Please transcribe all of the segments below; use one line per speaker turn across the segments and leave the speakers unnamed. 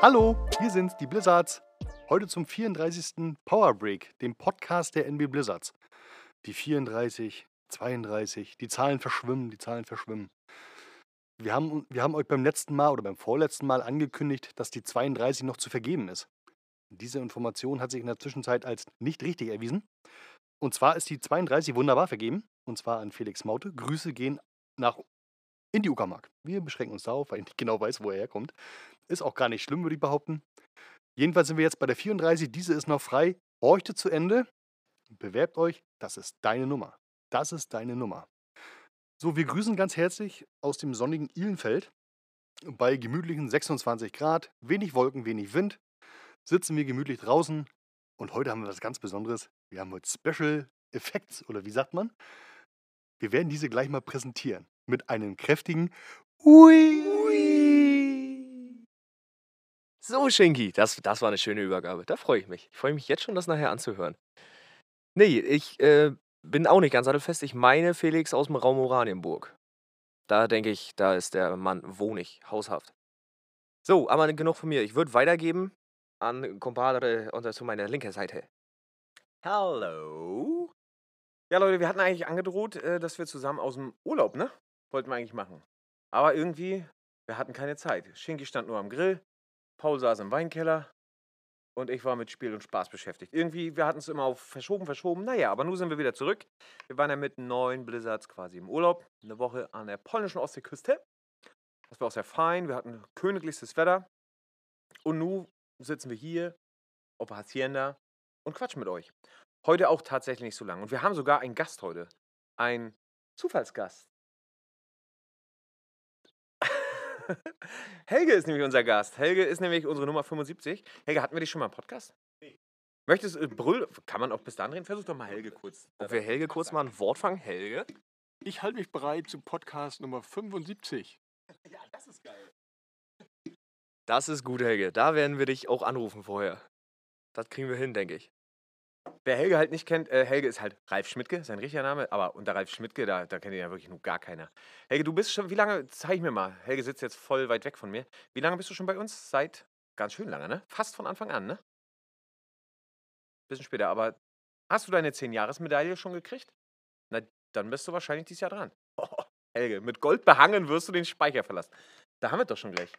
Hallo, hier sind die Blizzards. Heute zum 34. Power Break, dem Podcast der NB Blizzards. Die 34, 32, die Zahlen verschwimmen, die Zahlen verschwimmen. Wir haben, wir haben euch beim letzten Mal oder beim vorletzten Mal angekündigt, dass die 32 noch zu vergeben ist. Diese Information hat sich in der Zwischenzeit als nicht richtig erwiesen. Und zwar ist die 32 wunderbar vergeben. Und zwar an Felix Maute. Grüße gehen nach in die Uckermark. Wir beschränken uns darauf, weil ich nicht genau weiß, wo er herkommt. Ist auch gar nicht schlimm, würde ich behaupten. Jedenfalls sind wir jetzt bei der 34. Diese ist noch frei. Horchte zu Ende. Bewerbt euch. Das ist deine Nummer. Das ist deine Nummer. So, wir grüßen ganz herzlich aus dem sonnigen Ihlenfeld. Bei gemütlichen 26 Grad, wenig Wolken, wenig Wind, sitzen wir gemütlich draußen. Und heute haben wir was ganz Besonderes. Wir haben heute Special Effects, oder wie sagt man? Wir werden diese gleich mal präsentieren. Mit einem kräftigen Ui.
So, Schinki, das, das war eine schöne Übergabe. Da freue ich mich. Ich freue mich jetzt schon, das nachher anzuhören. Nee, ich äh, bin auch nicht ganz sattelfest. Ich meine Felix aus dem Raum Oranienburg. Da denke ich, da ist der Mann wohnig, haushaft. So, aber genug von mir. Ich würde weitergeben an Compadre und zu meiner linken Seite.
Hallo. Ja, Leute, wir hatten eigentlich angedroht, äh, dass wir zusammen aus dem Urlaub, ne? Wollten wir eigentlich machen. Aber irgendwie, wir hatten keine Zeit. Schinki stand nur am Grill, Paul saß im Weinkeller und ich war mit Spiel und Spaß beschäftigt. Irgendwie, wir hatten es immer auf verschoben, verschoben. Naja, aber nun sind wir wieder zurück. Wir waren ja mit neun Blizzards quasi im Urlaub. Eine Woche an der polnischen Ostseeküste. Das war auch sehr fein. Wir hatten königlichstes Wetter. Und nun sitzen wir hier auf Hacienda und quatschen mit euch. Heute auch tatsächlich nicht so lang. Und wir haben sogar einen Gast heute. Ein Zufallsgast. Helge ist nämlich unser Gast. Helge ist nämlich unsere Nummer 75. Helge, hatten wir dich schon mal im Podcast? Nee. Möchtest du, äh, Brüll, kann man auch bis dahin reden? Versuch doch mal Helge kurz.
Ob wir Helge kurz mal ein Wort fangen? Helge?
Ich halte mich bereit zum Podcast Nummer 75.
Ja, das ist geil.
Das ist gut, Helge. Da werden wir dich auch anrufen vorher. Das kriegen wir hin, denke ich.
Wer Helge halt nicht kennt, äh, Helge ist halt Ralf Schmidtke, sein richtiger Name, aber unter Ralf Schmidtke, da, da kennt ihn ja wirklich nur gar keiner. Helge, du bist schon, wie lange, zeig mir mal, Helge sitzt jetzt voll weit weg von mir. Wie lange bist du schon bei uns? Seit ganz schön lange, ne? Fast von Anfang an, ne? Bisschen später, aber hast du deine 10-Jahres-Medaille schon gekriegt? Na, dann bist du wahrscheinlich dieses Jahr dran. Oh, Helge, mit Gold behangen wirst du den Speicher verlassen. Da haben wir doch schon gleich.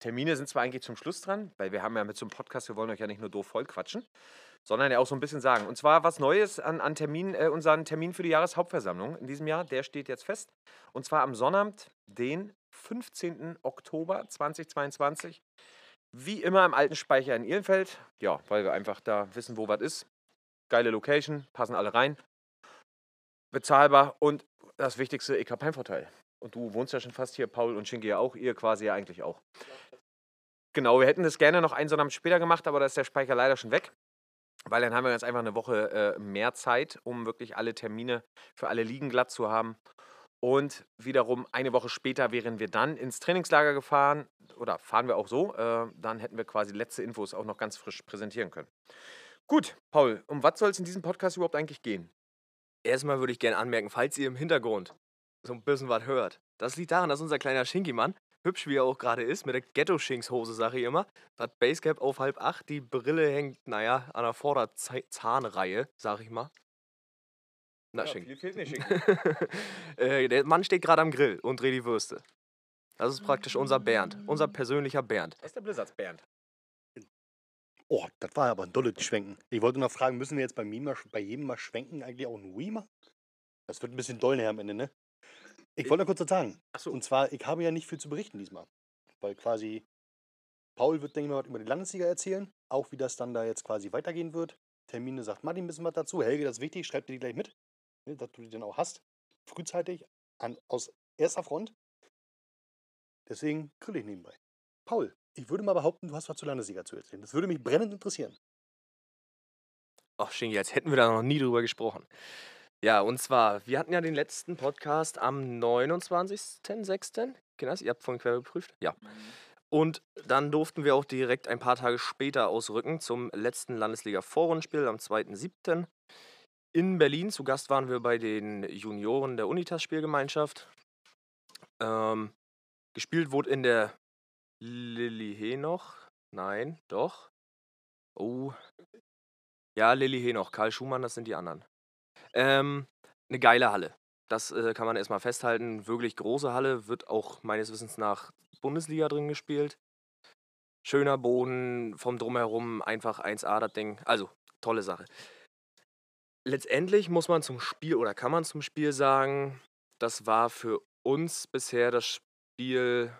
Termine sind zwar eigentlich zum Schluss dran, weil wir haben ja mit so einem Podcast, wir wollen euch ja nicht nur doof voll quatschen, sondern ja auch so ein bisschen sagen. Und zwar was Neues an, an Termin, äh, unseren Termin für die Jahreshauptversammlung in diesem Jahr, der steht jetzt fest. Und zwar am Sonnabend, den 15. Oktober 2022. Wie immer im alten Speicher in Ihlenfeld. Ja, weil wir einfach da wissen, wo was ist. Geile Location, passen alle rein. Bezahlbar und das Wichtigste, ich habe Heimvorteil. Und du wohnst ja schon fast hier, Paul und Schinki ja auch, ihr quasi ja eigentlich auch. Genau, wir hätten das gerne noch einen Sonnabend später gemacht, aber da ist der Speicher leider schon weg. Weil dann haben wir ganz einfach eine Woche äh, mehr Zeit, um wirklich alle Termine für alle Ligen glatt zu haben. Und wiederum eine Woche später wären wir dann ins Trainingslager gefahren oder fahren wir auch so. Äh, dann hätten wir quasi letzte Infos auch noch ganz frisch präsentieren können. Gut, Paul, um was soll es in diesem Podcast überhaupt eigentlich gehen?
Erstmal würde ich gerne anmerken, falls ihr im Hintergrund so ein bisschen was hört. Das liegt daran, dass unser kleiner Schinki-Mann, hübsch wie er auch gerade ist, mit der Ghetto-Schinkshose, sage ich immer, das Basecap auf halb acht, die Brille hängt, naja, an der Vorderzahnreihe, sag ich mal. Na,
Ja,
Schinken.
viel fehlt nicht,
äh, der Mann steht gerade am Grill und dreht die Würste. Das ist praktisch unser Bernd, unser persönlicher Bernd.
Das ist der Blizzards Bernd.
Oh, das war aber ein dolles Schwenken. Ich wollte noch fragen, müssen wir jetzt bei, mir mal, bei jedem mal schwenken eigentlich auch ein Wii machen? Das wird ein bisschen doll nachher am Ende, ne? Ich wollte noch kurz was sagen.
Achso,
Und zwar, ich habe ja nicht viel zu berichten diesmal. Weil quasi, Paul wird, denke ich mal, was über die Landesliga erzählen. Auch wie das dann da jetzt quasi weitergehen wird. Termine sagt Martin ein bisschen was dazu. Helge, das ist wichtig, schreib dir die gleich mit. Ne, dass du die dann auch hast. Frühzeitig, an, aus erster Front. Deswegen grill ich nebenbei. Paul, ich würde mal behaupten, du hast was zur Landesliga zu erzählen. Das würde mich brennend interessieren.
Ach, Schinki, als hätten wir da noch nie drüber gesprochen. Ja, und zwar, wir hatten ja den letzten Podcast am 29.06. Genau, ihr habt vorhin quer geprüft. Ja. Und dann durften wir auch direkt ein paar Tage später ausrücken zum letzten Landesliga-Vorrundenspiel am 2.07. in Berlin. Zu Gast waren wir bei den Junioren der Unitas-Spielgemeinschaft. Ähm, gespielt wurde in der Lilly Henoch Nein, doch. Oh. Ja, Lilly Henoch, Karl Schumann, das sind die anderen. Ähm, eine geile Halle. Das äh, kann man erstmal festhalten. Wirklich große Halle, wird auch meines Wissens nach Bundesliga drin gespielt. Schöner Boden, vom Drumherum einfach 1A das Ding. Also, tolle Sache. Letztendlich muss man zum Spiel oder kann man zum Spiel sagen, das war für uns bisher das Spiel,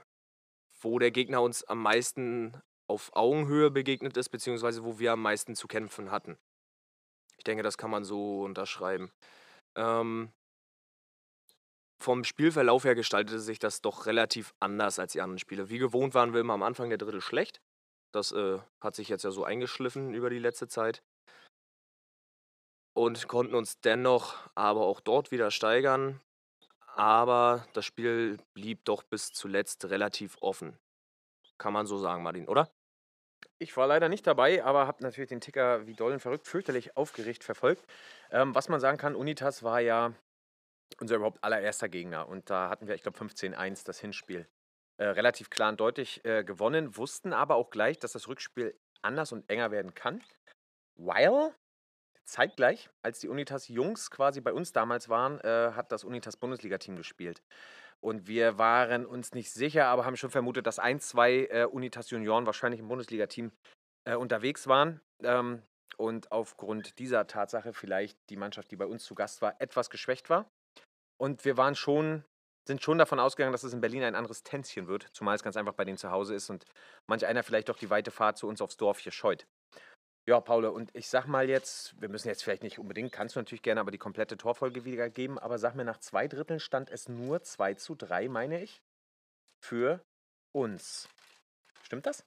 wo der Gegner uns am meisten auf Augenhöhe begegnet ist, beziehungsweise wo wir am meisten zu kämpfen hatten. Ich denke, das kann man so unterschreiben. Ähm, vom Spielverlauf her gestaltete sich das doch relativ anders als die anderen Spiele. Wie gewohnt waren wir immer am Anfang der Drittel schlecht. Das äh, hat sich jetzt ja so eingeschliffen über die letzte Zeit. Und konnten uns dennoch aber auch dort wieder steigern. Aber das Spiel blieb doch bis zuletzt relativ offen. Kann man so sagen, Martin, oder?
Ich war leider nicht dabei, aber habe natürlich den Ticker wie dollen verrückt, fürchterlich aufgeregt verfolgt. Ähm, was man sagen kann, Unitas war ja unser überhaupt allererster Gegner. Und da hatten wir, ich glaube, 15-1 das Hinspiel. Äh, relativ klar und deutlich äh, gewonnen, wussten aber auch gleich, dass das Rückspiel anders und enger werden kann. Weil zeitgleich, als die Unitas Jungs quasi bei uns damals waren, äh, hat das Unitas Bundesliga-Team gespielt. Und wir waren uns nicht sicher, aber haben schon vermutet, dass ein, zwei äh, Unitas Junioren wahrscheinlich im Bundesliga-Team äh, unterwegs waren. Ähm, und aufgrund dieser Tatsache vielleicht die Mannschaft, die bei uns zu Gast war, etwas geschwächt war. Und wir waren schon, sind schon davon ausgegangen, dass es in Berlin ein anderes Tänzchen wird, zumal es ganz einfach bei denen zu Hause ist und manch einer vielleicht doch die weite Fahrt zu uns aufs Dorf hier scheut. Ja, Paul, und ich sag mal jetzt, wir müssen jetzt vielleicht nicht unbedingt, kannst du natürlich gerne aber die komplette Torfolge wiedergeben, aber sag mir, nach zwei Dritteln stand es nur 2 zu 3, meine ich, für uns. Stimmt das?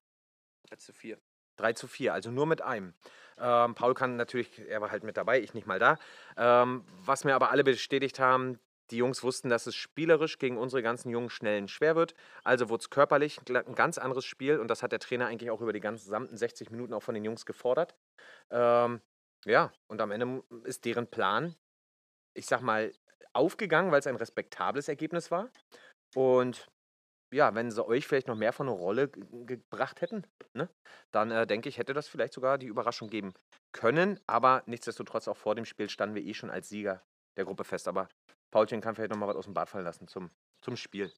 3 zu 4.
3 zu 4, also nur mit einem. Ähm, Paul kann natürlich, er war halt mit dabei, ich nicht mal da. Ähm, was mir aber alle bestätigt haben, die Jungs wussten, dass es spielerisch gegen unsere ganzen jungen Schnellen schwer wird. Also wurde es körperlich ein ganz anderes Spiel und das hat der Trainer eigentlich auch über die gesamten 60 Minuten auch von den Jungs gefordert. Ähm, ja, und am Ende ist deren Plan, ich sag mal, aufgegangen, weil es ein respektables Ergebnis war. Und ja, wenn sie euch vielleicht noch mehr von einer Rolle gebracht hätten, ne, dann äh, denke ich, hätte das vielleicht sogar die Überraschung geben können. Aber nichtsdestotrotz, auch vor dem Spiel standen wir eh schon als Sieger der Gruppe fest. Aber Paulchen kann vielleicht noch mal was aus dem Bad fallen lassen zum, zum Spiel.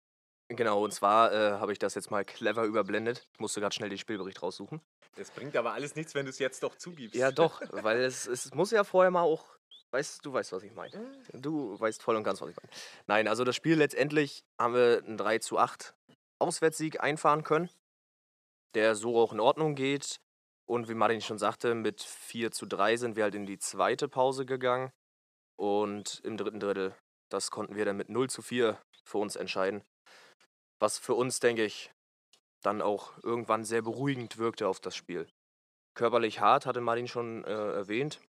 Genau, und zwar äh, habe ich das jetzt mal clever überblendet. Ich musste gerade schnell den Spielbericht raussuchen.
Das bringt aber alles nichts, wenn du es jetzt doch zugibst.
Ja, doch, weil es, es muss ja vorher mal auch. Weißt du, weißt, was ich meine. Du weißt voll und ganz, was ich meine. Nein, also das Spiel letztendlich haben wir einen 3 zu 8 Auswärtssieg einfahren können, der so auch in Ordnung geht. Und wie Martin schon sagte, mit 4 zu 3 sind wir halt in die zweite Pause gegangen. Und im dritten Drittel das konnten wir dann mit 0 zu 4 für uns entscheiden. Was für uns, denke ich, dann auch irgendwann sehr beruhigend wirkte auf das Spiel. Körperlich hart, hatte Martin schon äh, erwähnt.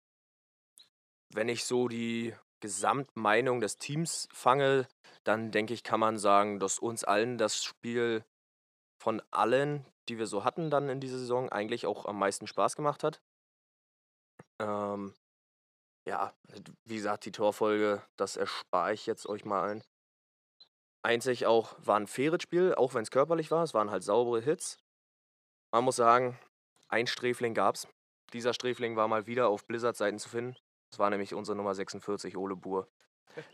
Wenn ich so die Gesamtmeinung des Teams fange, dann denke ich, kann man sagen, dass uns allen das Spiel von allen, die wir so hatten dann in dieser Saison, eigentlich auch am meisten Spaß gemacht hat. Ähm, ja, wie gesagt, die Torfolge, das erspare ich jetzt euch mal allen. Einzig auch war ein faires Spiel, auch wenn es körperlich war. Es waren halt saubere Hits. Man muss sagen, ein Sträfling gab's. Dieser Sträfling war mal wieder auf Blizzard-Seiten zu finden. Das war nämlich unsere Nummer 46, Ole Buhr.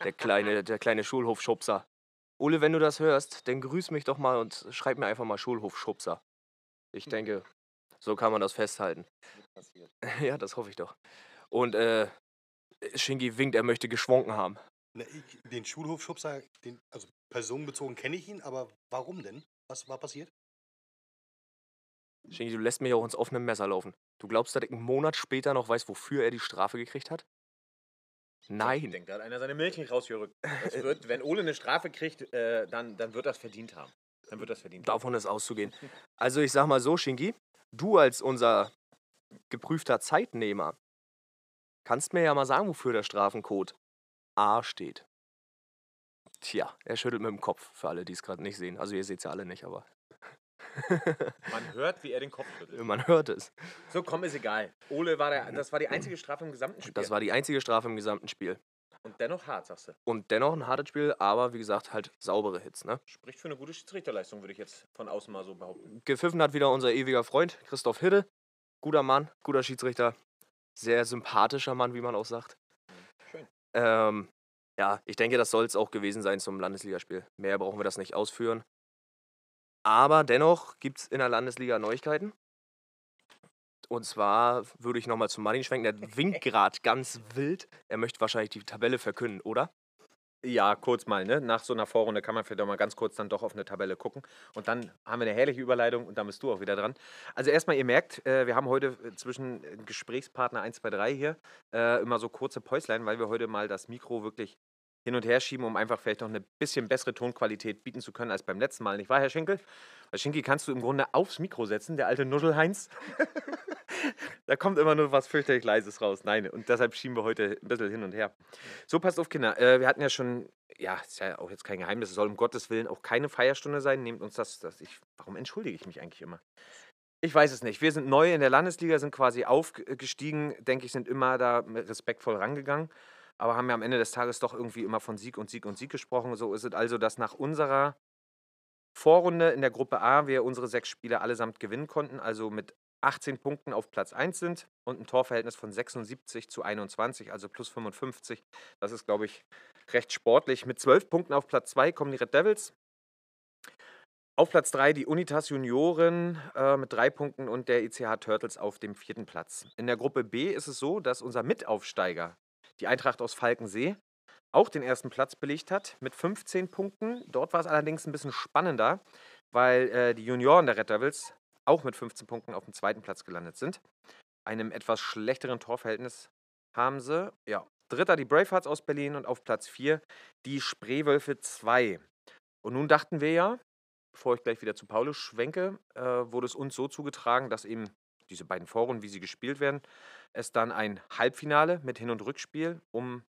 Der kleine, der kleine Schulhofschubser. Ole, wenn du das hörst, dann grüß mich doch mal und schreib mir einfach mal Schulhofschubser. Ich denke, so kann man das festhalten. Ja, das hoffe ich doch. Und äh, Shingi winkt, er möchte geschwunken haben.
Na, ich, den Schulhofschubser, den, also personenbezogen kenne ich ihn, aber warum denn? Was war passiert?
Shingi, du lässt mich auch ins offene Messer laufen. Du glaubst, dass ich einen Monat später noch weiß, wofür er die Strafe gekriegt hat? Nein.
Ich denke, da hat einer seine Milch nicht rausgerückt. Wird, wenn Ole eine Strafe kriegt, äh, dann, dann wird das verdient haben. Dann wird das verdient
Davon ist auszugehen. Also ich sag mal so, Shingi, du als unser geprüfter Zeitnehmer kannst mir ja mal sagen, wofür der Strafencode A steht. Tja, er schüttelt mit dem Kopf, für alle, die es gerade nicht sehen. Also ihr seht es ja alle nicht, aber
Man hört, wie er den Kopf schüttelt.
man hört es.
So, komm, ist egal. Ole war der, das war die einzige Strafe im gesamten Spiel.
Das war die einzige Strafe im gesamten Spiel.
Und dennoch hart, sagst du.
Und dennoch ein hartes Spiel, aber wie gesagt, halt saubere Hits. Ne?
Spricht für eine gute Schiedsrichterleistung, würde ich jetzt von außen mal so behaupten.
Gepfiffen hat wieder unser ewiger Freund, Christoph Hidde. Guter Mann, guter Schiedsrichter. Sehr sympathischer Mann, wie man auch sagt.
Schön.
Ähm, ja, ich denke, das soll es auch gewesen sein zum Landesligaspiel. Mehr brauchen wir das nicht ausführen. Aber dennoch gibt es in der Landesliga Neuigkeiten. Und zwar würde ich nochmal zu Martin schwenken. Der winkt gerade ganz wild. Er möchte wahrscheinlich die Tabelle verkünden, oder?
Ja, kurz mal, ne? Nach so einer Vorrunde kann man vielleicht auch mal ganz kurz dann doch auf eine Tabelle gucken. Und dann haben wir eine herrliche Überleitung und dann bist du auch wieder dran. Also erstmal, ihr merkt, äh, wir haben heute äh, zwischen äh, Gesprächspartner 1, 2, 3 hier äh, immer so kurze Päuslein, weil wir heute mal das Mikro wirklich hin und her schieben, um einfach vielleicht noch eine bisschen bessere Tonqualität bieten zu können als beim letzten Mal. Nicht wahr, Herr Schinkel? Weil Schinkel kannst du im Grunde aufs Mikro setzen, der alte Nuschelheinz. da kommt immer nur was fürchterlich Leises raus. Nein, und deshalb schieben wir heute ein bisschen hin und her. So, passt auf, Kinder. Äh, wir hatten ja schon, ja, ist ja auch jetzt kein Geheimnis, es soll um Gottes Willen auch keine Feierstunde sein. Nehmt uns das, das ich, warum entschuldige ich mich eigentlich immer? Ich weiß es nicht. Wir sind neu in der Landesliga, sind quasi aufgestiegen, denke ich, sind immer da respektvoll rangegangen, aber haben ja am Ende des Tages doch irgendwie immer von Sieg und Sieg und Sieg gesprochen. So ist es also, dass nach unserer Vorrunde in der Gruppe A wir unsere sechs Spiele allesamt gewinnen konnten, also mit 18 Punkten auf Platz 1 sind und ein Torverhältnis von 76 zu 21, also plus 55. Das ist, glaube ich, recht sportlich. Mit 12 Punkten auf Platz 2 kommen die Red Devils. Auf Platz 3 die Unitas Junioren äh, mit drei Punkten und der ICH Turtles auf dem vierten Platz. In der Gruppe B ist es so, dass unser Mitaufsteiger, die Eintracht aus Falkensee, auch den ersten Platz belegt hat mit 15 Punkten. Dort war es allerdings ein bisschen spannender, weil äh, die Junioren der Red Devils auch mit 15 Punkten auf dem zweiten Platz gelandet sind. Einem etwas schlechteren Torverhältnis haben sie. Ja, dritter die Bravehearts aus Berlin und auf Platz 4 die Spreewölfe 2. Und nun dachten wir ja, bevor ich gleich wieder zu Paulus schwenke, äh, wurde es uns so zugetragen, dass eben diese beiden Vorrunden, wie sie gespielt werden, es dann ein Halbfinale mit Hin- und Rückspiel um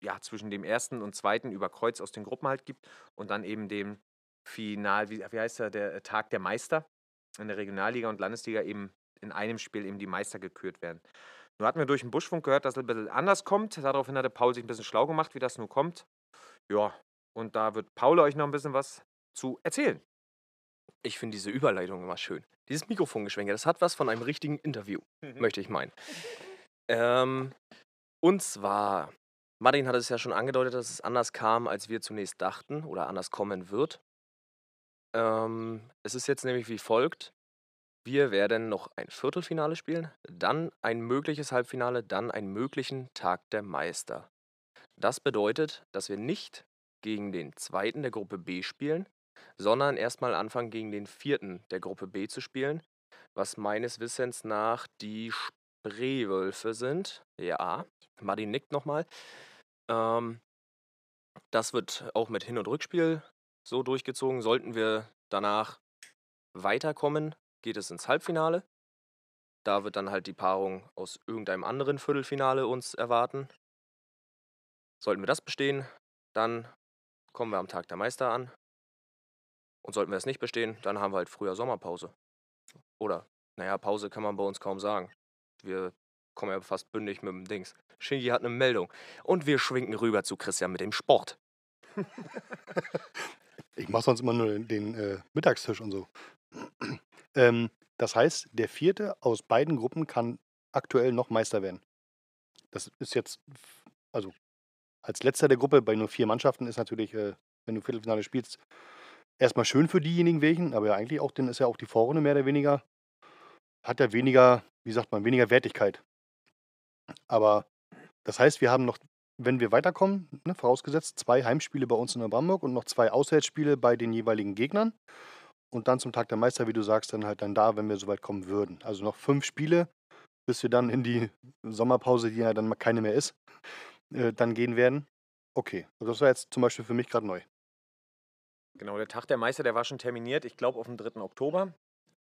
ja, zwischen dem ersten und zweiten über Kreuz aus den Gruppen halt gibt und dann eben dem Final, wie, wie heißt der, der Tag der Meister in der Regionalliga und Landesliga eben in einem Spiel eben die Meister gekürt werden. Nur hatten wir durch den Buschfunk gehört, dass es ein bisschen anders kommt. Daraufhin hatte Paul sich ein bisschen schlau gemacht, wie das nun kommt. Ja, und da wird Paul euch noch ein bisschen was zu erzählen.
Ich finde diese Überleitung immer schön. Dieses Mikrofongeschwenke, das hat was von einem richtigen Interview, möchte ich meinen. Ähm, und zwar, Martin hat es ja schon angedeutet, dass es anders kam, als wir zunächst dachten oder anders kommen wird. Ähm, es ist jetzt nämlich wie folgt. Wir werden noch ein Viertelfinale spielen, dann ein mögliches Halbfinale, dann einen möglichen Tag der Meister. Das bedeutet, dass wir nicht gegen den zweiten der Gruppe B spielen, sondern erstmal anfangen gegen den vierten der Gruppe B zu spielen, was meines Wissens nach die Spreewölfe sind. Ja, Martin nickt nochmal. Ähm, das wird auch mit Hin- und Rückspiel so durchgezogen. Sollten wir danach weiterkommen, geht es ins Halbfinale. Da wird dann halt die Paarung aus irgendeinem anderen Viertelfinale uns erwarten. Sollten wir das bestehen, dann kommen wir am Tag der Meister an. Und sollten wir es nicht bestehen, dann haben wir halt früher Sommerpause. Oder, naja, Pause kann man bei uns kaum sagen. Wir kommen ja fast bündig mit dem Dings. Shinji hat eine Meldung. Und wir schwinken rüber zu Christian mit dem Sport.
Ich mache sonst immer nur den, äh, Mittagstisch und so. ähm, das heißt, der vierte aus beiden Gruppen kann aktuell noch Meister werden. Das ist jetzt, also als letzter der Gruppe bei nur vier Mannschaften ist natürlich, äh, wenn du Viertelfinale spielst, erstmal schön für diejenigen welchen, aber ja eigentlich auch, dann ist ja auch die Vorrunde mehr oder weniger, hat ja weniger, wie sagt man, weniger Wertigkeit. Aber das heißt, wir haben noch, wenn wir weiterkommen, ne, vorausgesetzt, zwei Heimspiele bei uns in Neubrandenburg und noch zwei Auswärtsspiele bei den jeweiligen Gegnern. Und dann zum Tag der Meister, wie du sagst, dann halt dann da, wenn wir so weit kommen würden. Also noch fünf Spiele, bis wir dann in die Sommerpause, die ja dann keine mehr ist, äh, dann gehen werden. Okay, also das war jetzt zum Beispiel für mich gerade neu.
Genau, der Tag der Meister, der war schon terminiert, ich glaube auf den 3. Oktober.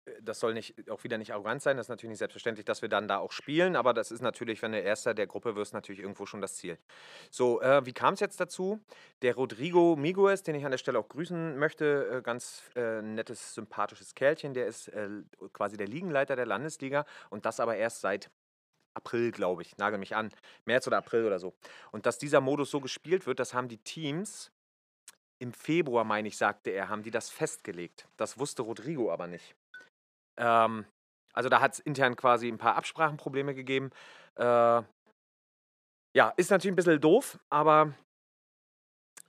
Äh, Das soll nicht, auch wieder nicht arrogant sein, das ist natürlich nicht selbstverständlich, dass wir dann da auch spielen, aber das ist natürlich, wenn du Erster der Gruppe wirst, natürlich irgendwo schon das Ziel. So, äh, wie kam es jetzt dazu? Der Rodrigo Miguez, den ich an der Stelle auch grüßen möchte, äh, ganz äh, nettes, sympathisches Kerlchen, der ist äh, quasi der Liegenleiter der Landesliga und das aber erst seit April, glaube ich, nagel mich an, März oder April oder so. Und dass dieser Modus so gespielt wird, das haben die Teams im Februar, meine ich, sagte er, haben die das festgelegt. Das wusste Rodrigo aber nicht. Ähm, also da hat es intern quasi ein paar Absprachenprobleme gegeben. Äh, ja, ist natürlich ein bisschen doof, aber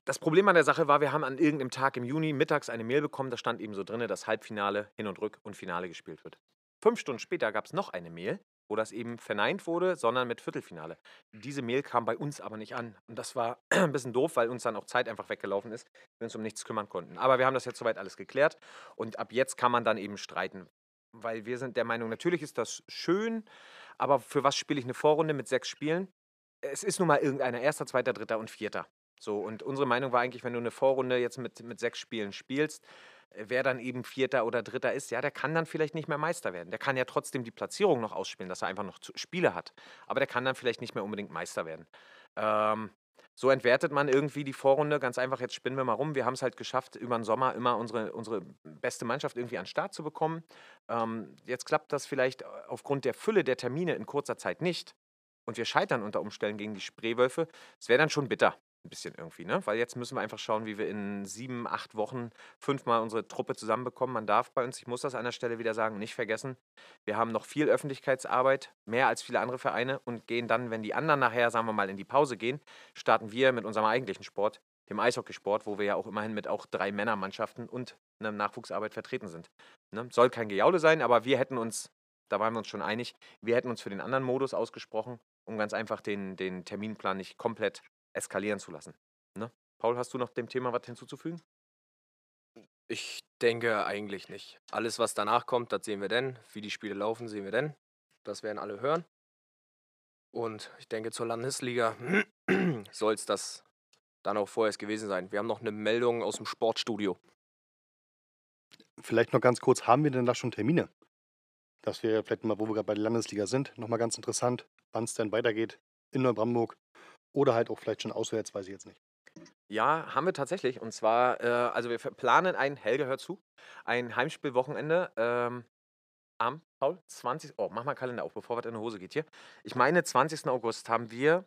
das Problem an der Sache war, wir haben an irgendeinem Tag im Juni mittags eine Mail bekommen, da stand eben so drin, dass Halbfinale, Hin- und Rück- und Finale gespielt wird. Fünf Stunden später gab es noch eine Mail, wo das eben verneint wurde, sondern mit Viertelfinale. Diese Mail kam bei uns aber nicht an. Und das war ein bisschen doof, weil uns dann auch Zeit einfach weggelaufen ist, wir uns um nichts kümmern konnten. Aber wir haben das jetzt soweit alles geklärt und ab jetzt kann man dann eben streiten. Weil wir sind der Meinung, natürlich ist das schön, aber für was spiele ich eine Vorrunde mit sechs Spielen? Es ist nun mal irgendeiner, erster, zweiter, dritter und vierter. So, und unsere Meinung war eigentlich, wenn du eine Vorrunde jetzt mit, mit sechs Spielen spielst, wer dann eben Vierter oder Dritter ist, ja, der kann dann vielleicht nicht mehr Meister werden. Der kann ja trotzdem die Platzierung noch ausspielen, dass er einfach noch Spiele hat. Aber der kann dann vielleicht nicht mehr unbedingt Meister werden. Ähm, so entwertet man irgendwie die Vorrunde. Ganz einfach, jetzt spinnen wir mal rum. Wir haben es halt geschafft, über den Sommer immer unsere, unsere beste Mannschaft irgendwie an den Start zu bekommen. Ähm, jetzt klappt das vielleicht äh, aufgrund der Fülle der Termine in kurzer Zeit nicht. Und wir scheitern unter Umständen gegen die Spreewölfe. Es wäre dann schon bitter ein bisschen irgendwie, ne? Weil jetzt müssen wir einfach schauen, wie wir in sieben, acht Wochen fünfmal unsere Truppe zusammenbekommen. Man darf bei uns, ich muss das an der Stelle wieder sagen, nicht vergessen, wir haben noch viel Öffentlichkeitsarbeit, mehr als viele andere Vereine und gehen dann, wenn die anderen nachher, sagen wir mal, in die Pause gehen, starten wir mit unserem eigentlichen Sport, dem Eishockeysport, wo wir ja auch immerhin mit auch drei Männermannschaften und einer Nachwuchsarbeit vertreten sind. Ne? Soll kein Gejaule sein, aber wir hätten uns, da waren wir uns schon einig, wir hätten uns für den anderen Modus ausgesprochen, um ganz einfach den, den Terminplan nicht komplett eskalieren zu lassen. Ne? Paul, hast du noch dem Thema was hinzuzufügen?
Ich denke eigentlich nicht. Alles, was danach kommt, das sehen wir denn. Wie die Spiele laufen, sehen wir denn. Das werden alle hören. Und ich denke, zur Landesliga soll es das dann auch vorerst gewesen sein. Wir haben noch eine Meldung aus dem Sportstudio.
Vielleicht noch ganz kurz, haben wir denn da schon Termine? Dass wir vielleicht mal, wo wir gerade bei der Landesliga sind, nochmal ganz interessant, wann es denn weitergeht in Neubrandenburg oder halt auch vielleicht schon auswärts, weiß ich jetzt nicht.
Ja, haben wir tatsächlich. Und zwar, äh, also wir planen ein, Helge hört zu, ein Heimspielwochenende ähm, am, Paul, 20. Oh, mach mal Kalender auf, bevor was in die Hose geht hier. Ich meine, 20. August haben wir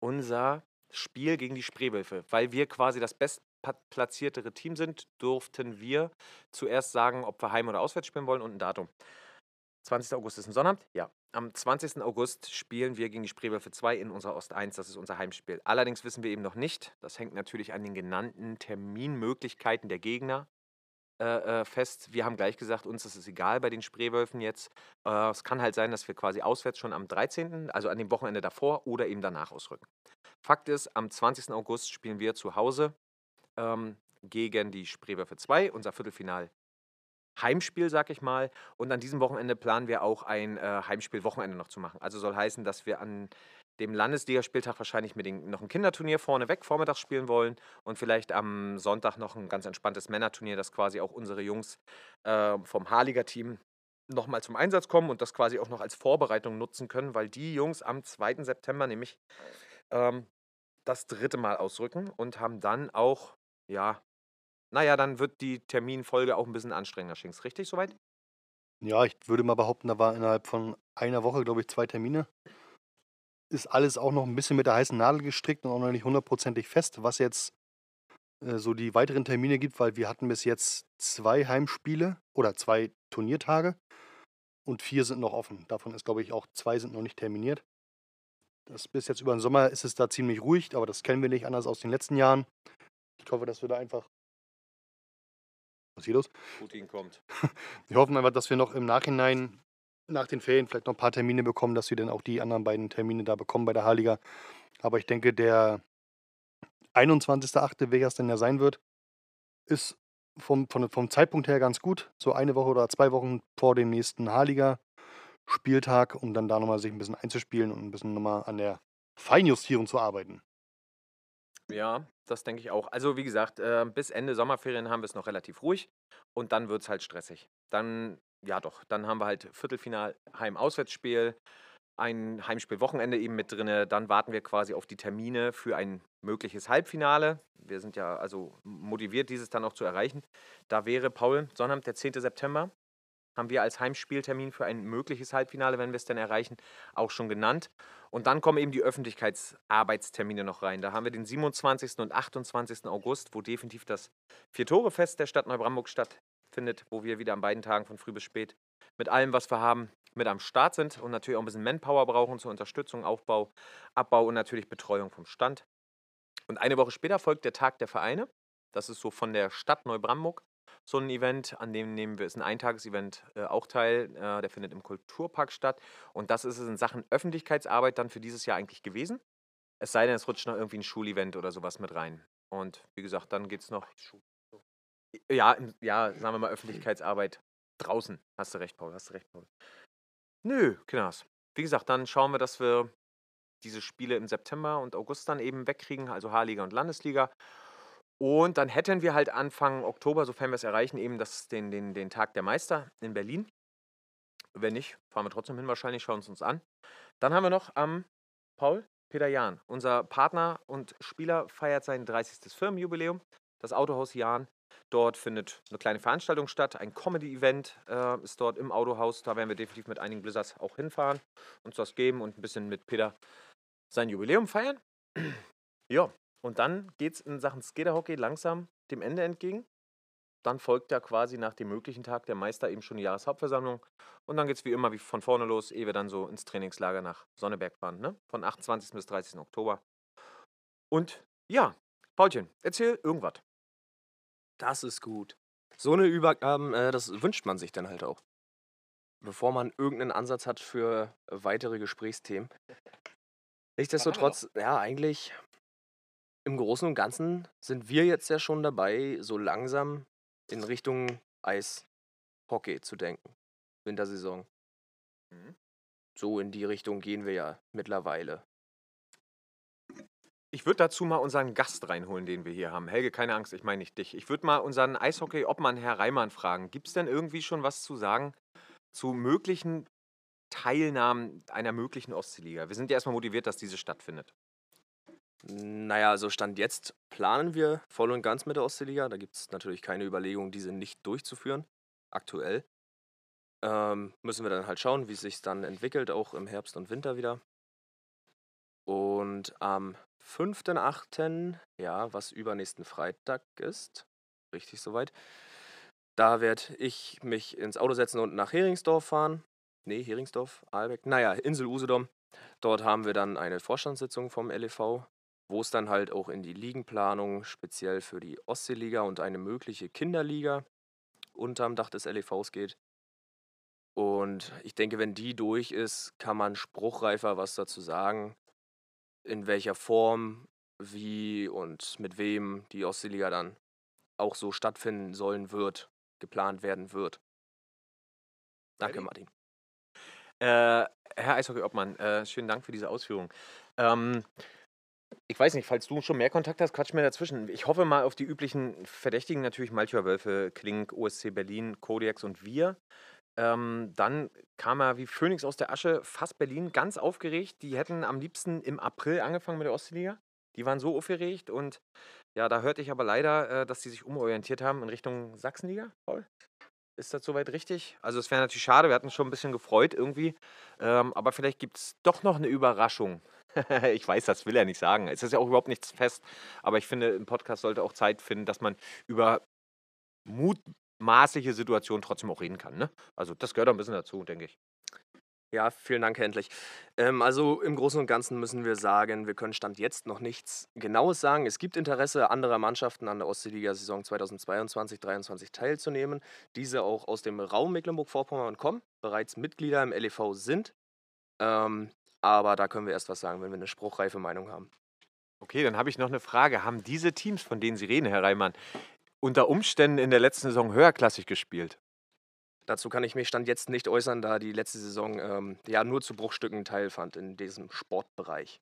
unser Spiel gegen die Spreewölfe. Weil wir quasi das bestplatziertere Team sind, durften wir zuerst sagen, ob wir Heim- oder Auswärts spielen wollen und ein Datum. 20. August ist ein Sonnabend? Ja. Am 20. August spielen wir gegen die Spreewölfe 2 in unserer Ost 1. Das ist unser Heimspiel. Allerdings wissen wir eben noch nicht, das hängt natürlich an den genannten Terminmöglichkeiten der Gegner äh, äh fest. Wir haben gleich gesagt, uns ist es egal bei den Spreewölfen jetzt. Äh, es kann halt sein, dass wir quasi auswärts schon am 13., also an dem Wochenende davor oder eben danach ausrücken. Fakt ist, am 20. August spielen wir zu Hause ähm, gegen die Spreewölfe 2, unser Viertelfinal Heimspiel, sag ich mal. Und an diesem Wochenende planen wir auch ein äh, Heimspiel-Wochenende noch zu machen. Also soll heißen, dass wir an dem Landesligaspieltag wahrscheinlich mit den, noch ein Kinderturnier vorneweg vormittags spielen wollen und vielleicht am Sonntag noch ein ganz entspanntes Männerturnier, dass quasi auch unsere Jungs äh, vom Harliger-Team nochmal zum Einsatz kommen und das quasi auch noch als Vorbereitung nutzen können, weil die Jungs am 2. September nämlich ähm, das dritte Mal ausrücken und haben dann auch, ja, naja, dann wird die Terminfolge auch ein bisschen anstrengender, Schinks. Richtig soweit?
Ja, ich würde mal behaupten, da war innerhalb von einer Woche, glaube ich, zwei Termine. Ist alles auch noch ein bisschen mit der heißen Nadel gestrickt und auch noch nicht hundertprozentig fest, was jetzt äh, so die weiteren Termine gibt, weil wir hatten bis jetzt zwei Heimspiele oder zwei Turniertage und vier sind noch offen. Davon ist, glaube ich, auch zwei sind noch nicht terminiert. Das bis jetzt über den Sommer ist es da ziemlich ruhig, aber das kennen wir nicht anders aus den letzten Jahren. Ich hoffe, dass wir da einfach was ist?
Putin kommt.
Wir hoffen einfach, dass wir noch im Nachhinein, nach den Ferien, vielleicht noch ein paar Termine bekommen, dass wir dann auch die anderen beiden Termine da bekommen bei der Halliga. Aber ich denke, der 21.8., welcher es denn ja sein wird, ist vom, vom, vom Zeitpunkt her ganz gut. So eine Woche oder zwei Wochen vor dem nächsten Halliga-Spieltag, um dann da nochmal sich ein bisschen einzuspielen und ein bisschen nochmal an der Feinjustierung zu arbeiten.
Ja, das denke ich auch. Also wie gesagt, äh, bis Ende Sommerferien haben wir es noch relativ ruhig und dann wird es halt stressig. Dann, ja doch, dann haben wir halt Viertelfinal Heim-Auswärtsspiel, ein Heimspiel-Wochenende eben mit drin. Dann warten wir quasi auf die Termine für ein mögliches Halbfinale. Wir sind ja also motiviert, dieses dann auch zu erreichen. Da wäre Paul Sonnabend, der 10. September. Haben wir als Heimspieltermin für ein mögliches Halbfinale, wenn wir es denn erreichen, auch schon genannt. Und dann kommen eben die Öffentlichkeitsarbeitstermine noch rein. Da haben wir den 27. und 28. August, wo definitiv das Vier-Tore-Fest der Stadt Neubrandenburg stattfindet, wo wir wieder an beiden Tagen von früh bis spät mit allem, was wir haben, mit am Start sind und natürlich auch ein bisschen Manpower brauchen zur Unterstützung, Aufbau, Abbau und natürlich Betreuung vom Stand. Und eine Woche später folgt der Tag der Vereine. Das ist so von der Stadt Neubrandenburg so ein Event, an dem nehmen wir, ist ein Eintagesevent äh, auch teil. Äh, der findet im Kulturpark statt. Und das ist es in Sachen Öffentlichkeitsarbeit dann für dieses Jahr eigentlich gewesen. Es sei denn, es rutscht noch irgendwie ein Schulevent oder sowas mit rein. Und wie gesagt, dann geht es noch. Ja, ja, sagen wir mal Öffentlichkeitsarbeit draußen. Hast du recht, Paul, hast du recht, Paul. Nö, Kinders. Wie gesagt, dann schauen wir, dass wir diese Spiele im September und August dann eben wegkriegen, also H-Liga und Landesliga. Und dann hätten wir halt Anfang Oktober, sofern wir es erreichen, eben das, den, den, den Tag der Meister in Berlin. Wenn nicht, fahren wir trotzdem hin wahrscheinlich, schauen es uns an. Dann haben wir noch am ähm, Paul, Peter Jahn. Unser Partner und Spieler feiert sein 30. Firmenjubiläum. Das Autohaus Jahn. Dort findet eine kleine Veranstaltung statt. Ein Comedy-Event äh, ist dort im Autohaus. Da werden wir definitiv mit einigen Blizzards auch hinfahren, uns das geben und ein bisschen mit Peter sein Jubiläum feiern. ja, und dann geht es in Sachen Skaterhockey langsam dem Ende entgegen. Dann folgt ja quasi nach dem möglichen Tag der Meister eben schon die Jahreshauptversammlung. Und dann geht es wie immer wie von vorne los, ehe wir dann so ins Trainingslager nach Sonneberg fahren. Ne? Von 28. bis 30. Oktober. Und ja, Paulchen, erzähl irgendwas.
Das ist gut. So eine Übergaben, äh, das wünscht man sich dann halt auch. Bevor man irgendeinen Ansatz hat für weitere Gesprächsthemen. Nichtsdestotrotz, ja, eigentlich im Großen und Ganzen sind wir jetzt ja schon dabei, so langsam in Richtung Eishockey zu denken. Wintersaison. Mhm. So in die Richtung gehen wir ja mittlerweile.
Ich würde dazu mal unseren Gast reinholen, den wir hier haben. Helge, keine Angst, ich meine nicht dich. Ich würde mal unseren Eishockey-Obmann, Herr Reimann, fragen. Gibt es denn irgendwie schon was zu sagen zu möglichen Teilnahmen einer möglichen Ostseeliga? Wir sind ja erstmal motiviert, dass diese stattfindet.
Naja, also Stand jetzt planen wir voll und ganz mit der Ostseeliga. Da gibt es natürlich keine Überlegung, diese nicht durchzuführen. Aktuell. Ähm, müssen wir dann halt schauen, wie es sich dann entwickelt, auch im Herbst und Winter wieder. Und am 5.8., ja, was übernächsten Freitag ist, richtig soweit, da werde ich mich ins Auto setzen und nach Heringsdorf fahren. Nee, Heringsdorf, Aalbeck. Naja, Insel Usedom. Dort haben wir dann eine Vorstandssitzung vom LEV wo es dann halt auch in die Ligenplanung speziell für die Ostseeliga und eine mögliche Kinderliga unterm Dach des LEVs geht. Und ich denke, wenn die durch ist, kann man spruchreifer was dazu sagen, in welcher Form, wie und mit wem die Ostseeliga dann auch so stattfinden sollen wird, geplant werden wird. Danke, Martin.
Äh, Herr Eishockey-Obmann, äh, schönen Dank für diese Ausführung. Ähm, ich weiß nicht, falls du schon mehr Kontakt hast, quatsch mir dazwischen. Ich hoffe mal auf die üblichen Verdächtigen, natürlich Malcher Wölfe, Klink, OSC Berlin, Kodiax und wir. Ähm, dann kam er wie Phoenix aus der Asche, fast Berlin, ganz aufgeregt. Die hätten am liebsten im April angefangen mit der Ostseeliga. Die waren so aufgeregt und ja, da hörte ich aber leider, äh, dass sie sich umorientiert haben in Richtung Sachsenliga, Paul. Ist das soweit richtig? Also es wäre natürlich schade, wir hatten uns schon ein bisschen gefreut irgendwie. Ähm, aber vielleicht gibt es doch noch eine Überraschung ich weiß, das will er nicht sagen. Es ist ja auch überhaupt nichts fest. Aber ich finde, im Podcast sollte auch Zeit finden, dass man über mutmaßliche Situationen trotzdem auch reden kann. Ne? Also das gehört ein bisschen dazu, denke ich.
Ja, vielen Dank, Herr Endlich. Ähm, also im Großen und Ganzen müssen wir sagen, wir können Stand jetzt noch nichts Genaues sagen. Es gibt Interesse anderer Mannschaften an der Ostseeliga-Saison 2022-2023 teilzunehmen. Diese auch aus dem Raum Mecklenburg-Vorpommern kommen, bereits Mitglieder im LEV sind. Ähm, aber da können wir erst was sagen, wenn wir eine spruchreife Meinung haben.
Okay, dann habe ich noch eine Frage. Haben diese Teams, von denen Sie reden, Herr Reimann, unter Umständen in der letzten Saison höherklassig gespielt?
Dazu kann ich mich Stand jetzt nicht äußern, da die letzte Saison ähm, ja nur zu Bruchstücken teilfand in diesem Sportbereich.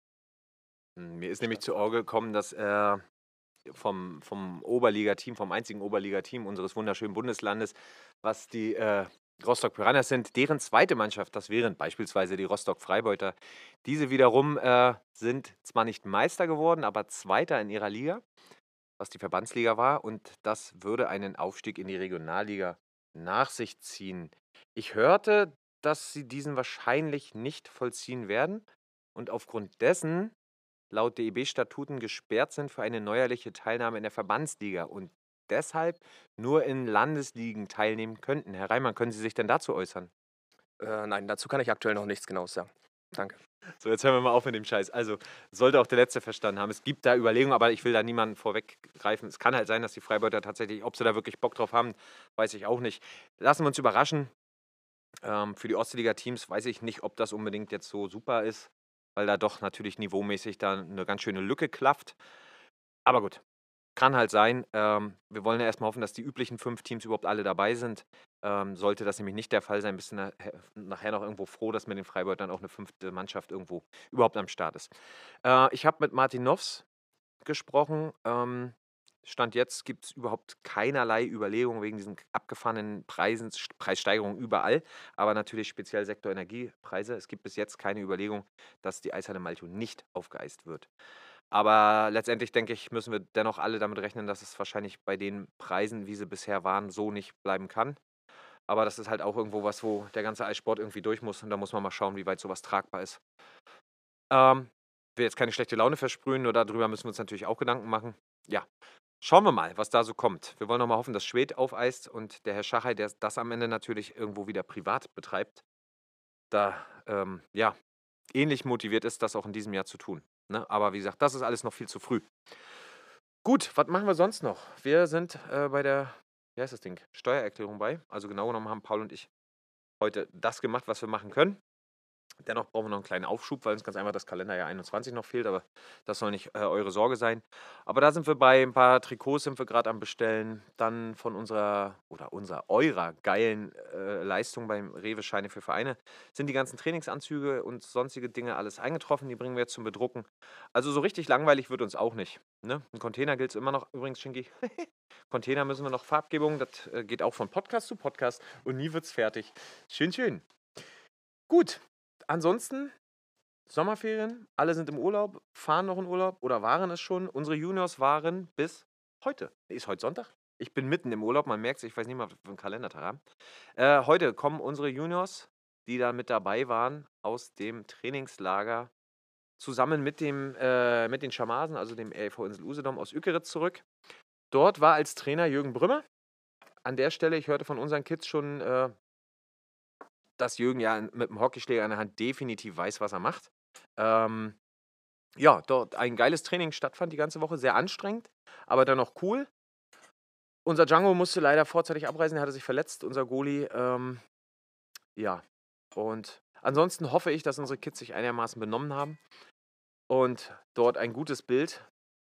Hm, mir ist nämlich zu Ohr gekommen, dass äh, vom, vom Oberliga-Team, vom einzigen Oberliga-Team unseres wunderschönen Bundeslandes, was die äh, Rostock Piranhas sind deren zweite Mannschaft, das wären beispielsweise die Rostock Freibeuter. Diese wiederum äh, sind zwar nicht Meister geworden, aber Zweiter in ihrer Liga, was die Verbandsliga war. Und das würde einen Aufstieg in die Regionalliga nach sich ziehen. Ich hörte, dass sie diesen wahrscheinlich nicht vollziehen werden und aufgrund dessen laut DEB-Statuten gesperrt sind für eine neuerliche Teilnahme in der Verbandsliga und deshalb nur in Landesligen teilnehmen könnten. Herr Reimann, können Sie sich denn dazu äußern?
Äh, nein, dazu kann ich aktuell noch nichts Genaues sagen. Danke.
So, jetzt hören wir mal auf mit dem Scheiß. Also, sollte auch der Letzte verstanden haben. Es gibt da Überlegungen, aber ich will da niemanden vorweggreifen. Es kann halt sein, dass die Freibeuter tatsächlich, ob sie da wirklich Bock drauf haben, weiß ich auch nicht. Lassen wir uns überraschen. Ähm, für die Ostliga-Teams weiß ich nicht, ob das unbedingt jetzt so super ist, weil da doch natürlich niveaumäßig da eine ganz schöne Lücke klafft. Aber gut, kann halt sein. Ähm, wir wollen ja erstmal hoffen, dass die üblichen fünf Teams überhaupt alle dabei sind. Ähm, sollte das nämlich nicht der Fall sein, bist du nachher, noch irgendwo froh, dass mit den Freibeutern auch eine fünfte Mannschaft irgendwo überhaupt am Start ist. Äh, ich habe mit Martin Noffs gesprochen. Ähm, Stand jetzt gibt es überhaupt keinerlei Überlegungen wegen diesen abgefahrenen Preisen, Preissteigerungen überall, aber natürlich speziell Sektor Energiepreise. Es gibt bis jetzt keine Überlegung, dass die Eishalle Malchow nicht aufgeeist wird. Aber letztendlich denke ich, müssen wir dennoch alle damit rechnen, dass es wahrscheinlich bei den Preisen, wie sie bisher waren, so nicht bleiben kann. Aber das ist halt auch irgendwo was, wo der ganze Eissport irgendwie durch muss und da muss man mal schauen, wie weit sowas tragbar ist. Ähm, will jetzt keine schlechte Laune versprühen, nur darüber müssen wir uns natürlich auch Gedanken machen. Ja, schauen wir mal, was da so kommt. Wir wollen noch mal hoffen, dass Schwed aufeist und der Herr Schachey, der das am Ende natürlich irgendwo wieder privat betreibt, da ähm, ja ähnlich motiviert ist, das auch in diesem Jahr zu tun. Ne? Aber wie gesagt, das ist alles noch viel zu früh. Gut, was machen wir sonst noch? Wir sind äh, bei der, wie heißt das Ding, Steuererklärung bei. Also genau genommen haben Paul und ich heute das gemacht, was wir machen können. Dennoch brauchen wir noch einen kleinen Aufschub, weil uns ganz einfach das Kalenderjahr 21 noch fehlt, aber das soll nicht äh, eure Sorge sein. Aber da sind wir bei ein paar Trikots sind wir gerade am bestellen. Dann von unserer oder unserer eurer geilen äh, Leistung beim Rewe Scheine für Vereine sind die ganzen Trainingsanzüge und sonstige Dinge alles eingetroffen. Die bringen wir jetzt zum Bedrucken. Also so richtig langweilig wird uns auch nicht. Ne? Ein Container gilt es immer noch. Übrigens, Shinky, Container müssen wir noch Farbgebung. Das äh, geht auch von Podcast zu Podcast und nie wird es fertig. Schön, schön. Gut, ansonsten, Sommerferien, alle sind im Urlaub, fahren noch in Urlaub oder waren es schon. Unsere Juniors waren bis heute. Ist heute Sonntag? Ich bin mitten im Urlaub, man merkt es, ich weiß nicht mal, was wir einen Kalendertag haben. Äh, heute kommen unsere Juniors, die da mit dabei waren, aus dem Trainingslager zusammen mit, dem, äh, mit den Schamasen, also dem RV Insel Usedom aus Ükeritz zurück. Dort war als Trainer Jürgen Brümmer. An der Stelle, ich hörte von unseren Kids schon, äh, dass Jürgen ja mit dem Hockeyschläger in der Hand definitiv weiß, was er macht. Ähm, ja, dort ein geiles Training stattfand die ganze Woche, sehr anstrengend, aber dennoch cool. Unser Django musste leider vorzeitig abreisen, er hatte sich verletzt, unser Goalie. Ähm, ja, und ansonsten hoffe ich, dass unsere Kids sich einigermaßen benommen haben und dort ein gutes Bild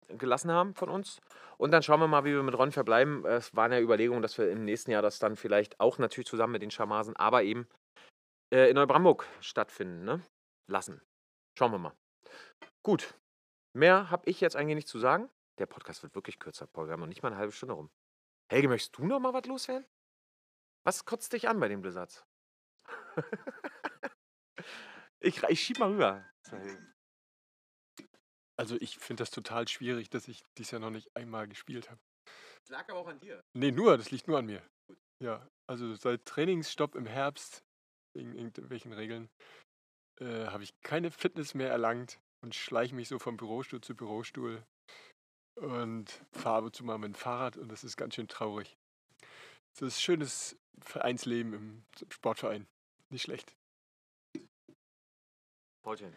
gelassen haben von uns. Und dann schauen wir mal, wie wir mit Ron verbleiben. Es war eine Überlegung, dass wir im nächsten Jahr das dann vielleicht auch natürlich zusammen mit den Schamasen, aber eben äh, in Neubrandenburg stattfinden ne? lassen. Schauen wir mal. Gut. Mehr habe ich jetzt eigentlich nicht zu sagen. Der Podcast wird wirklich kürzer, Paul. Wir haben noch nicht mal eine halbe Stunde rum. Helge, möchtest du noch mal was loswerden? Was kotzt dich an bei den Blizzards? ich, ich schieb mal rüber.
Also ich finde das total schwierig, dass ich dies Jahr noch nicht einmal gespielt habe.
Das lag aber auch an dir.
Nee, nur, das liegt nur an mir. Ja, also seit Trainingsstopp im Herbst, wegen irgendwelchen Regeln, äh, habe ich keine Fitness mehr erlangt und schleiche mich so vom Bürostuhl zu Bürostuhl und fahre zu mal mit dem Fahrrad und das ist ganz schön traurig. Das ist schönes Vereinsleben im Sportverein. Nicht schlecht.
Paulchen.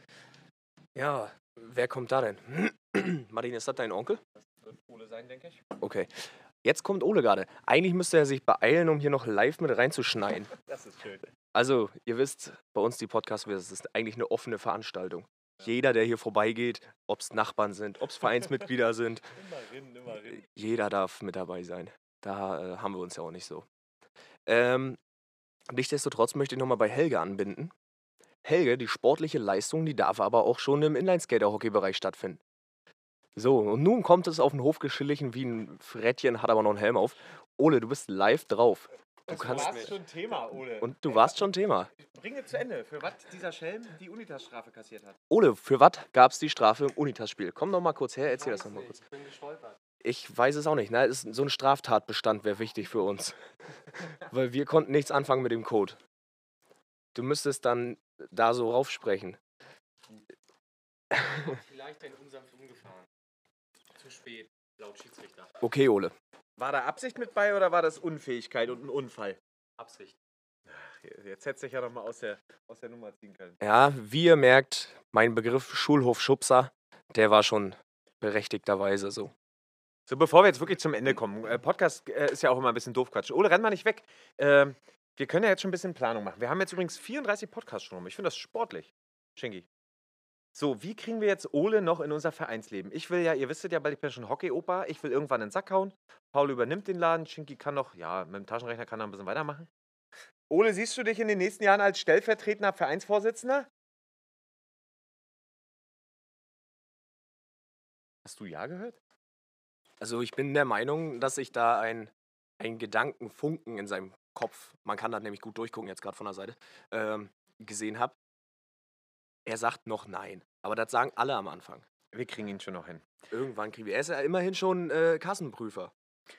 Ja, wer kommt da denn? Martin, ist das dein Onkel?
Wird Ole sein, denke ich.
Okay. Jetzt kommt Ole gerade. Eigentlich müsste er sich beeilen, um hier noch live mit reinzuschneiden.
Das ist schön.
Also, ihr wisst, bei uns die Podcast, das ist eigentlich eine offene Veranstaltung. Jeder, der hier vorbeigeht, ob es Nachbarn sind, ob es Vereinsmitglieder sind,
Immerhin, immerhin.
jeder darf mit dabei sein. Da äh, haben wir uns ja auch nicht so. Ähm, nichtsdestotrotz möchte ich nochmal bei Helge anbinden. Helge, die sportliche Leistung, die darf aber auch schon im Inlineskater-Hockey-Bereich stattfinden. So, und nun kommt es auf den Hof geschlichen wie ein Frettchen, hat aber noch einen Helm auf. Ole, du bist live drauf. Du kannst.
war schon Thema, Ole.
Und du warst schon Thema.
Bringe zu Ende, für was dieser Schelm die Unitas-Strafe kassiert hat.
Ole, für was gab es die Strafe im Unitas-Spiel? Komm doch mal kurz her, erzähl das noch mal kurz.
Ich bin gestolpert.
Ich weiß es auch nicht. Ne? So ein Straftatbestand wäre wichtig für uns. Weil wir konnten nichts anfangen mit dem Code. Du müsstest dann da so raufsprechen.
Vielleicht ein unsanft umgefahren. Zu spät, laut Schiedsrichter.
Okay, Ole.
War da Absicht mit bei oder war das Unfähigkeit und ein Unfall? Absicht. Jetzt hätte sich ja noch mal aus der, aus der Nummer ziehen können.
Ja, wie ihr merkt, mein Begriff Schulhofschubser, der war schon berechtigterweise so.
So, bevor wir jetzt wirklich zum Ende kommen, äh, Podcast äh, ist ja auch immer ein bisschen doof Quatsch. Ole, renn mal nicht weg. Ähm, wir können ja jetzt schon ein bisschen Planung machen. Wir haben jetzt übrigens 34 Podcasts schon rum. Ich finde das sportlich. Schenki. So, wie kriegen wir jetzt Ole noch in unser Vereinsleben? Ich will ja, ihr wisst ja bald, ich bin schon Hockey-Opa. Ich will irgendwann in den Sack hauen. Paul übernimmt den Laden. Schinki kann noch, ja, mit dem Taschenrechner kann er ein bisschen weitermachen. Ole, siehst du dich in den nächsten Jahren als stellvertretender Vereinsvorsitzender? Hast du ja gehört?
Also ich bin der Meinung, dass ich da ein, ein Gedankenfunken in seinem Kopf, man kann da nämlich gut durchgucken jetzt gerade von der Seite, ähm, gesehen habe. Er sagt noch nein. Aber das sagen alle am Anfang.
Wir kriegen ihn schon noch hin.
Irgendwann kriegen wir. Er ist ja immerhin schon äh, Kassenprüfer.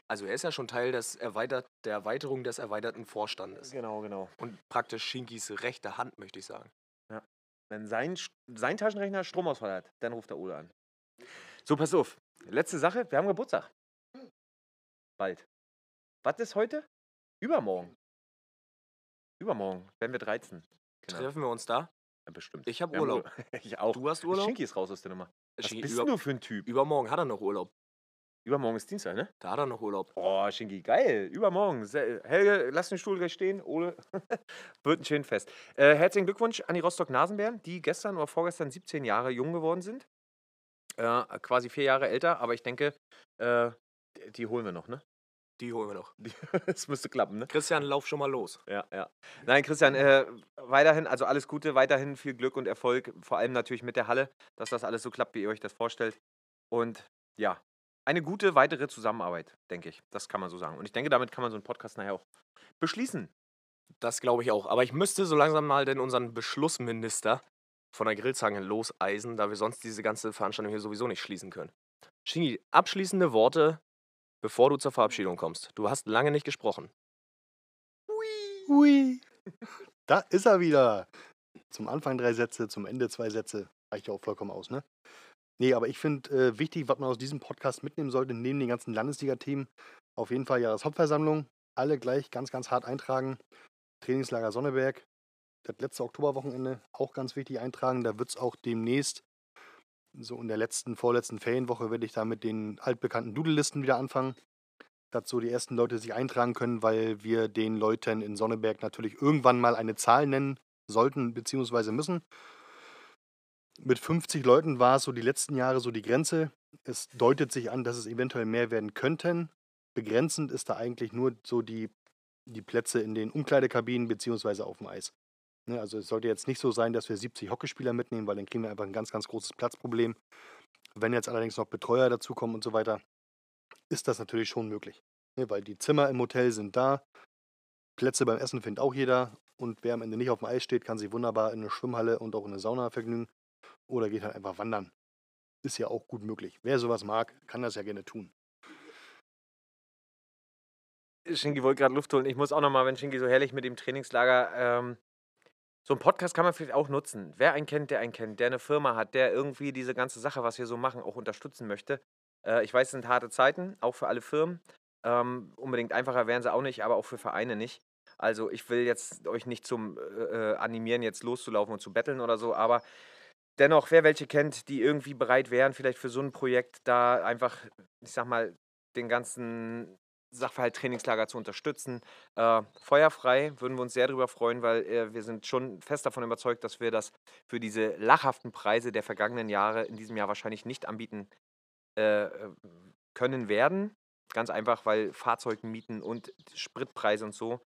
Also er ist ja schon Teil des erweitert, der Erweiterung des erweiterten Vorstandes.
Genau, genau.
Und praktisch Shinkis rechte Hand, möchte ich sagen.
Wenn sein, sein Taschenrechner Stromausfall hat, dann ruft der Ole an. So, pass auf. Letzte Sache, wir haben Geburtstag. Bald. Was ist heute? Übermorgen. Übermorgen werden wir 13. Genau.
Treffen wir uns da?
Bestimmt.
Ich habe Urlaub.
Ur- ich auch.
Du hast Urlaub?
Schinki ist raus aus der Nummer. Was
Schinki,
bist du für ein Typ?
übermorgen hat er noch Urlaub.
Übermorgen ist Dienstag, ne?
Da hat er noch Urlaub.
Oh, Schinki, geil. Übermorgen. Helge, lass den Stuhl gleich stehen. Ole, wird ein schön Fest. Äh, herzlichen Glückwunsch an die Rostock-Nasenbären, die gestern oder vorgestern 17 Jahre jung geworden sind. Äh, quasi vier Jahre älter, aber ich denke, äh, die holen wir noch, ne?
Die holen wir noch.
Das müsste klappen, ne?
Christian, lauf schon mal los.
Ja, ja. Nein, Christian, äh, weiterhin, also alles Gute, weiterhin viel Glück und Erfolg, vor allem natürlich mit der Halle, dass das alles so klappt, wie ihr euch das vorstellt. Und ja, eine gute weitere Zusammenarbeit, denke ich. Das kann man so sagen. Und ich denke, damit kann man so einen Podcast nachher auch beschließen.
Das glaube ich auch. Aber ich müsste so langsam mal denn unseren Beschlussminister von der Grillzange loseisen, da wir sonst diese ganze Veranstaltung hier sowieso nicht schließen können. Shingi, abschließende Worte, bevor du zur Verabschiedung kommst. Du hast lange nicht gesprochen.
Hui. Da ist er wieder. Zum Anfang drei Sätze, zum Ende zwei Sätze. Reicht ja auch vollkommen aus, ne? Nee, aber ich finde äh, wichtig, was man aus diesem Podcast mitnehmen sollte, neben den ganzen Landesliga-Themen, auf jeden Fall Jahreshauptversammlung. Alle gleich ganz, ganz hart eintragen. Trainingslager Sonneberg, das letzte Oktoberwochenende, auch ganz wichtig eintragen. Da wird es auch demnächst, so in der letzten, vorletzten Ferienwoche, werde ich da mit den altbekannten Doodle-Listen wieder anfangen dass so die ersten Leute sich eintragen können, weil wir den Leuten in Sonneberg natürlich irgendwann mal eine Zahl nennen sollten bzw. müssen. Mit 50 Leuten war es so die letzten Jahre so die Grenze. Es deutet sich an, dass es eventuell mehr werden könnten. Begrenzend ist da eigentlich nur so die, die Plätze in den Umkleidekabinen bzw. auf dem Eis. Ne, also es sollte jetzt nicht so sein, dass wir 70 Hockeyspieler mitnehmen, weil dann kriegen wir einfach ein ganz, ganz großes Platzproblem. Wenn jetzt allerdings noch Betreuer dazukommen und so weiter, ist das natürlich schon möglich. Ne, weil die Zimmer im Hotel sind da, Plätze beim Essen findet auch jeder und wer am Ende nicht auf dem Eis steht, kann sich wunderbar in eine Schwimmhalle und auch in eine Sauna vergnügen oder geht halt einfach wandern. Ist ja auch gut möglich. Wer sowas mag, kann das ja gerne tun.
Shingi wollte gerade Luft holen. Ich muss auch nochmal, wenn Shingi so herrlich mit dem Trainingslager. Ähm, so ein Podcast kann man vielleicht auch nutzen. Wer einen kennt, der einen kennt, der eine Firma hat, der irgendwie diese ganze Sache, was wir so machen, auch unterstützen möchte. Äh, ich weiß, es sind harte Zeiten, auch für alle Firmen. Ähm, unbedingt einfacher wären sie auch nicht, aber auch für Vereine nicht. Also ich will jetzt euch nicht zum äh, äh, animieren, jetzt loszulaufen und zu betteln oder so, aber dennoch, wer welche kennt, die irgendwie bereit wären, vielleicht für so ein Projekt da einfach, ich sag mal, den ganzen Sachverhalt Trainingslager zu unterstützen. Äh, feuerfrei würden wir uns sehr darüber freuen, weil äh, wir sind schon fest davon überzeugt, dass wir das für diese lachhaften Preise der vergangenen Jahre in diesem Jahr wahrscheinlich nicht anbieten äh, können werden. Ganz einfach, weil Fahrzeugmieten und Spritpreise und so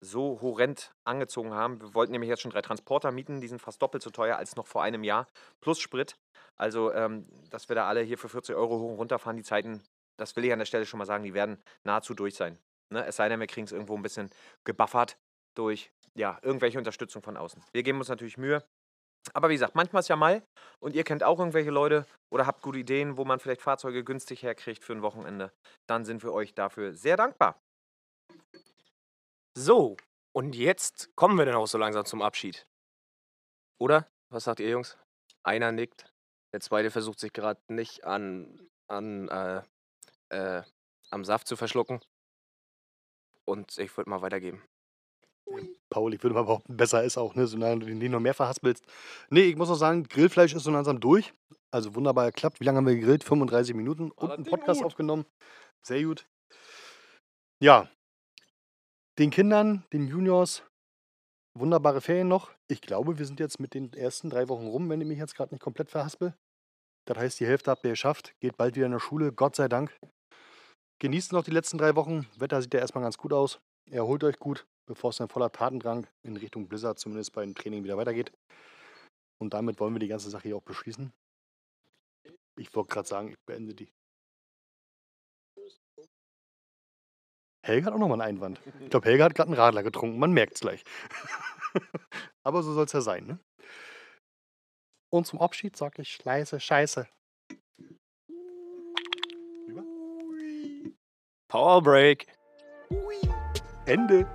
so horrend angezogen haben. Wir wollten nämlich jetzt schon drei Transporter mieten, die sind fast doppelt so teuer als noch vor einem Jahr, plus Sprit. Also, ähm, dass wir da alle hier für 40 Euro hoch und runter fahren, die Zeiten, das will ich an der Stelle schon mal sagen, die werden nahezu durch sein. Ne? Es sei denn, wir kriegen es irgendwo ein bisschen gebuffert durch ja, irgendwelche Unterstützung von außen. Wir geben uns natürlich Mühe. Aber wie gesagt, manchmal ist ja mal und ihr kennt auch irgendwelche Leute oder habt gute Ideen, wo man vielleicht Fahrzeuge günstig herkriegt für ein Wochenende. Dann sind wir euch dafür sehr dankbar.
So, und jetzt kommen wir dann auch so langsam zum Abschied. Oder? Was sagt ihr, Jungs? Einer nickt, der zweite versucht sich gerade nicht an, an äh, äh, am Saft zu verschlucken. Und ich würde mal weitergeben.
Paul, ich würde mal behaupten, besser ist auch, ne, solange du den noch mehr verhaspelst. Nee, ich muss auch sagen, Grillfleisch ist so langsam durch. Also wunderbar geklappt. Wie lange haben wir gegrillt? 35 Minuten und einen Podcast aufgenommen. Sehr gut. Ja. Den Kindern, den Juniors, wunderbare Ferien noch. Ich glaube, wir sind jetzt mit den ersten drei Wochen rum, wenn ich mich jetzt gerade nicht komplett verhaspel. Das heißt, die Hälfte habt ihr geschafft. Geht bald wieder in der Schule, Gott sei Dank. Genießt noch die letzten drei Wochen. Wetter sieht ja erstmal ganz gut aus. Erholt euch gut, bevor es dann voller Tatendrang in Richtung Blizzard zumindest beim Training wieder weitergeht. Und damit wollen wir die ganze Sache hier auch beschließen. Ich wollte gerade sagen, ich beende die. Helga hat auch nochmal einen Einwand. Ich glaube, Helga hat gerade einen Radler getrunken. Man merkt es gleich. Aber so soll es ja sein, ne? Und zum Abschied sage ich leise Scheiße.
Power Break.
Ende.